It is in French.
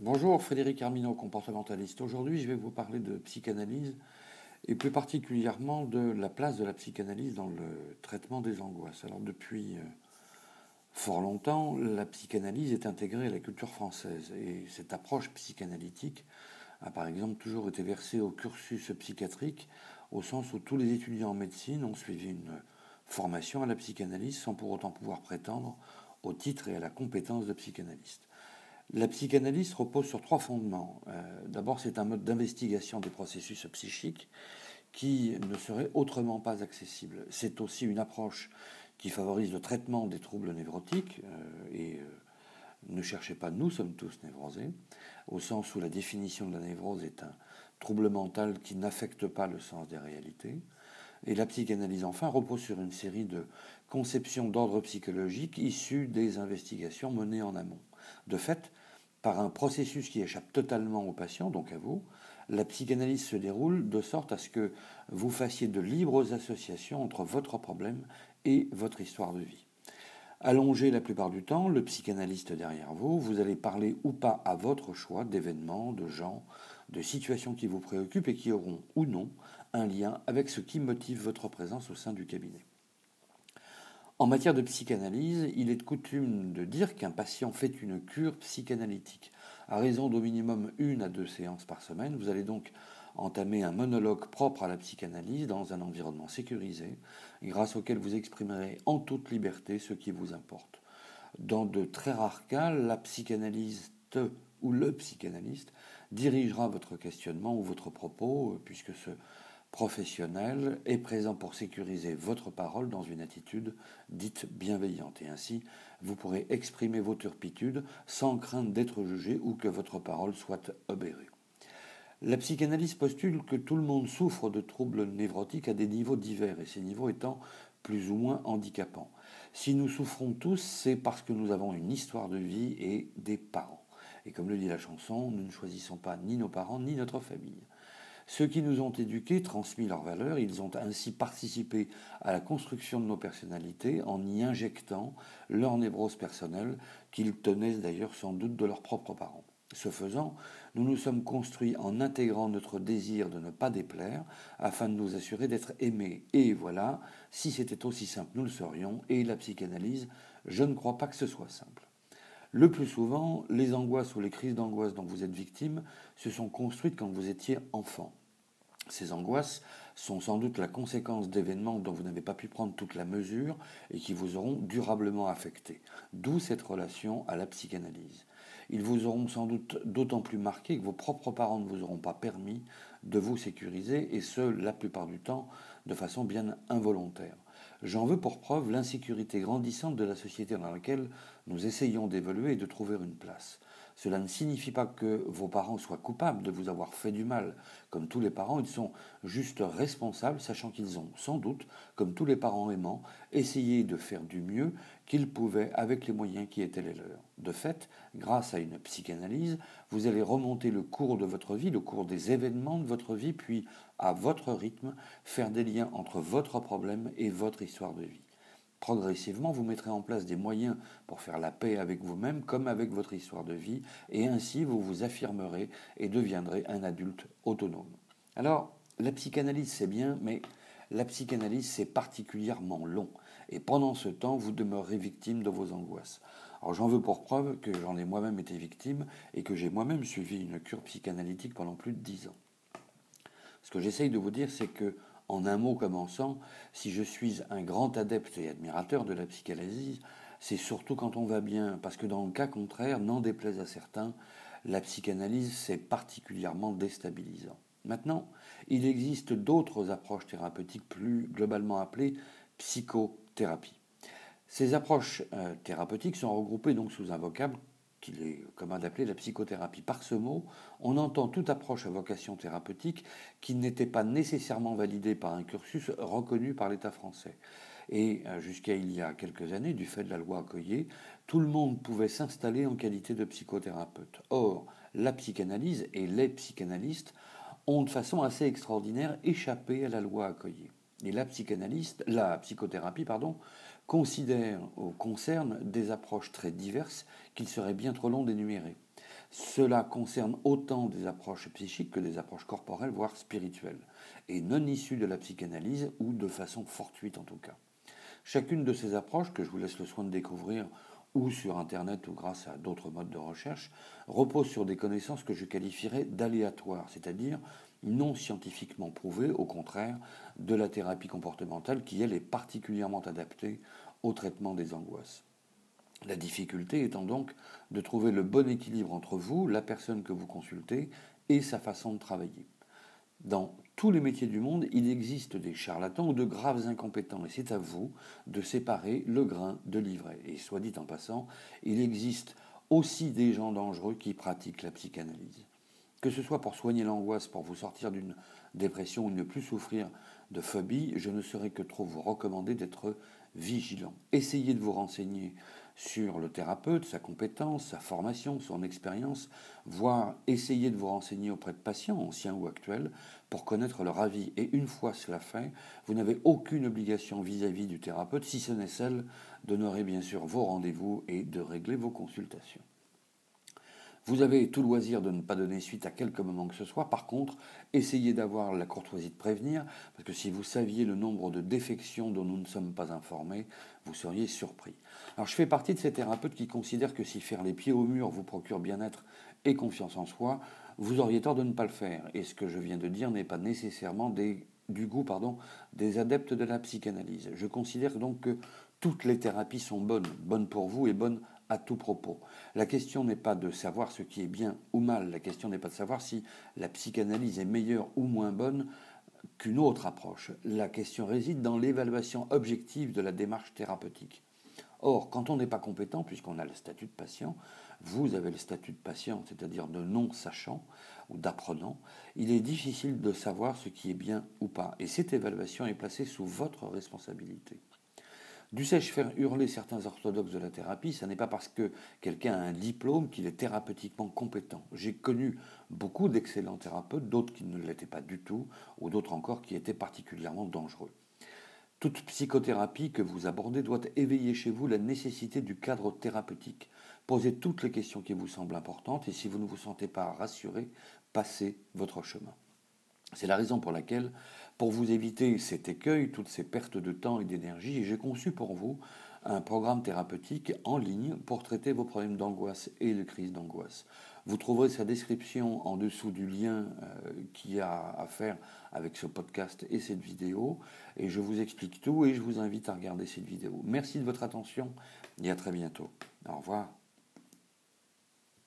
Bonjour, Frédéric Armino, comportementaliste. Aujourd'hui, je vais vous parler de psychanalyse et plus particulièrement de la place de la psychanalyse dans le traitement des angoisses. Alors, depuis euh, fort longtemps, la psychanalyse est intégrée à la culture française et cette approche psychanalytique a par exemple toujours été versée au cursus psychiatrique au sens où tous les étudiants en médecine ont suivi une formation à la psychanalyse sans pour autant pouvoir prétendre au titre et à la compétence de psychanalyste. La psychanalyse repose sur trois fondements. Euh, d'abord, c'est un mode d'investigation des processus psychiques qui ne serait autrement pas accessible. C'est aussi une approche qui favorise le traitement des troubles névrotiques euh, et euh, ne cherchez pas, nous sommes tous névrosés, au sens où la définition de la névrose est un trouble mental qui n'affecte pas le sens des réalités. Et la psychanalyse, enfin, repose sur une série de conceptions d'ordre psychologique issues des investigations menées en amont. De fait, par un processus qui échappe totalement au patient, donc à vous, la psychanalyse se déroule de sorte à ce que vous fassiez de libres associations entre votre problème et votre histoire de vie. Allongé la plupart du temps, le psychanalyste derrière vous, vous allez parler ou pas à votre choix d'événements, de gens, de situations qui vous préoccupent et qui auront ou non un lien avec ce qui motive votre présence au sein du cabinet. En matière de psychanalyse, il est de coutume de dire qu'un patient fait une cure psychanalytique. À raison d'au minimum une à deux séances par semaine, vous allez donc entamer un monologue propre à la psychanalyse dans un environnement sécurisé, grâce auquel vous exprimerez en toute liberté ce qui vous importe. Dans de très rares cas, la psychanalyste ou le psychanalyste dirigera votre questionnement ou votre propos, puisque ce professionnel est présent pour sécuriser votre parole dans une attitude dite bienveillante. Et ainsi, vous pourrez exprimer vos turpitudes sans crainte d'être jugé ou que votre parole soit obérée. La psychanalyse postule que tout le monde souffre de troubles névrotiques à des niveaux divers, et ces niveaux étant plus ou moins handicapants. Si nous souffrons tous, c'est parce que nous avons une histoire de vie et des parents. Et comme le dit la chanson, nous ne choisissons pas ni nos parents ni notre famille. Ceux qui nous ont éduqués, transmis leurs valeurs, ils ont ainsi participé à la construction de nos personnalités en y injectant leur névrose personnelle qu'ils tenaient d'ailleurs sans doute de leurs propres parents. Ce faisant, nous nous sommes construits en intégrant notre désir de ne pas déplaire afin de nous assurer d'être aimés. Et voilà, si c'était aussi simple, nous le serions. Et la psychanalyse, je ne crois pas que ce soit simple. Le plus souvent, les angoisses ou les crises d'angoisse dont vous êtes victime se sont construites quand vous étiez enfant. Ces angoisses sont sans doute la conséquence d'événements dont vous n'avez pas pu prendre toute la mesure et qui vous auront durablement affecté. D'où cette relation à la psychanalyse. Ils vous auront sans doute d'autant plus marqué que vos propres parents ne vous auront pas permis de vous sécuriser, et ce, la plupart du temps, de façon bien involontaire. J'en veux pour preuve l'insécurité grandissante de la société dans laquelle nous essayons d'évoluer et de trouver une place. Cela ne signifie pas que vos parents soient coupables de vous avoir fait du mal. Comme tous les parents, ils sont juste responsables, sachant qu'ils ont sans doute, comme tous les parents aimants, essayé de faire du mieux qu'ils pouvaient avec les moyens qui étaient les leurs. De fait, grâce à une psychanalyse, vous allez remonter le cours de votre vie, le cours des événements de votre vie, puis, à votre rythme, faire des liens entre votre problème et votre histoire de vie. Progressivement, vous mettrez en place des moyens pour faire la paix avec vous-même comme avec votre histoire de vie, et ainsi vous vous affirmerez et deviendrez un adulte autonome. Alors, la psychanalyse, c'est bien, mais la psychanalyse, c'est particulièrement long. Et pendant ce temps, vous demeurez victime de vos angoisses. Alors j'en veux pour preuve que j'en ai moi-même été victime et que j'ai moi-même suivi une cure psychanalytique pendant plus de dix ans. Ce que j'essaye de vous dire, c'est que en un mot commençant, si je suis un grand adepte et admirateur de la psychanalyse, c'est surtout quand on va bien, parce que dans le cas contraire, n'en déplaise à certains, la psychanalyse, c'est particulièrement déstabilisant. Maintenant, il existe d'autres approches thérapeutiques plus globalement appelées psychothérapie. Ces approches euh, thérapeutiques sont regroupées donc sous un vocable qu'il est commun d'appeler la psychothérapie. Par ce mot, on entend toute approche à vocation thérapeutique qui n'était pas nécessairement validée par un cursus reconnu par l'État français. Et euh, jusqu'à il y a quelques années, du fait de la loi Accoyer, tout le monde pouvait s'installer en qualité de psychothérapeute. Or, la psychanalyse et les psychanalystes ont de façon assez extraordinaire échappé à la loi Accoyer. Et la psychanalyste, la psychothérapie, pardon, considère ou concerne des approches très diverses qu'il serait bien trop long d'énumérer. Cela concerne autant des approches psychiques que des approches corporelles, voire spirituelles, et non issues de la psychanalyse ou de façon fortuite en tout cas. Chacune de ces approches, que je vous laisse le soin de découvrir ou sur Internet ou grâce à d'autres modes de recherche, repose sur des connaissances que je qualifierais d'aléatoires, c'est-à-dire non scientifiquement prouvées, au contraire de la thérapie comportementale qui, elle, est particulièrement adaptée au traitement des angoisses. La difficulté étant donc de trouver le bon équilibre entre vous, la personne que vous consultez, et sa façon de travailler. Tous les métiers du monde, il existe des charlatans ou de graves incompétents, et c'est à vous de séparer le grain de l'ivraie. Et soit dit en passant, il existe aussi des gens dangereux qui pratiquent la psychanalyse. Que ce soit pour soigner l'angoisse, pour vous sortir d'une dépression ou ne plus souffrir de phobie, je ne saurais que trop vous recommander d'être vigilant. Essayez de vous renseigner sur le thérapeute, sa compétence, sa formation, son expérience, voire essayer de vous renseigner auprès de patients, anciens ou actuels, pour connaître leur avis. Et une fois cela fait, vous n'avez aucune obligation vis-à-vis du thérapeute, si ce n'est celle d'honorer bien sûr vos rendez-vous et de régler vos consultations. Vous avez tout loisir de ne pas donner suite à quelque moment que ce soit. Par contre, essayez d'avoir la courtoisie de prévenir, parce que si vous saviez le nombre de défections dont nous ne sommes pas informés, vous seriez surpris. Alors je fais partie de ces thérapeutes qui considèrent que si faire les pieds au mur vous procure bien-être et confiance en soi, vous auriez tort de ne pas le faire. Et ce que je viens de dire n'est pas nécessairement du goût des adeptes de la psychanalyse. Je considère donc que toutes les thérapies sont bonnes, bonnes pour vous et bonnes à tout propos. La question n'est pas de savoir ce qui est bien ou mal, la question n'est pas de savoir si la psychanalyse est meilleure ou moins bonne qu'une autre approche. La question réside dans l'évaluation objective de la démarche thérapeutique. Or, quand on n'est pas compétent, puisqu'on a le statut de patient, vous avez le statut de patient, c'est-à-dire de non-sachant ou d'apprenant, il est difficile de savoir ce qui est bien ou pas. Et cette évaluation est placée sous votre responsabilité. Dussé-je faire hurler certains orthodoxes de la thérapie Ce n'est pas parce que quelqu'un a un diplôme qu'il est thérapeutiquement compétent. J'ai connu beaucoup d'excellents thérapeutes, d'autres qui ne l'étaient pas du tout, ou d'autres encore qui étaient particulièrement dangereux. Toute psychothérapie que vous abordez doit éveiller chez vous la nécessité du cadre thérapeutique. Posez toutes les questions qui vous semblent importantes et si vous ne vous sentez pas rassuré, passez votre chemin. C'est la raison pour laquelle pour vous éviter cet écueil, toutes ces pertes de temps et d'énergie, j'ai conçu pour vous un programme thérapeutique en ligne pour traiter vos problèmes d'angoisse et de crise d'angoisse. Vous trouverez sa description en dessous du lien euh, qui a à faire avec ce podcast et cette vidéo. Et je vous explique tout et je vous invite à regarder cette vidéo. Merci de votre attention et à très bientôt. Au revoir.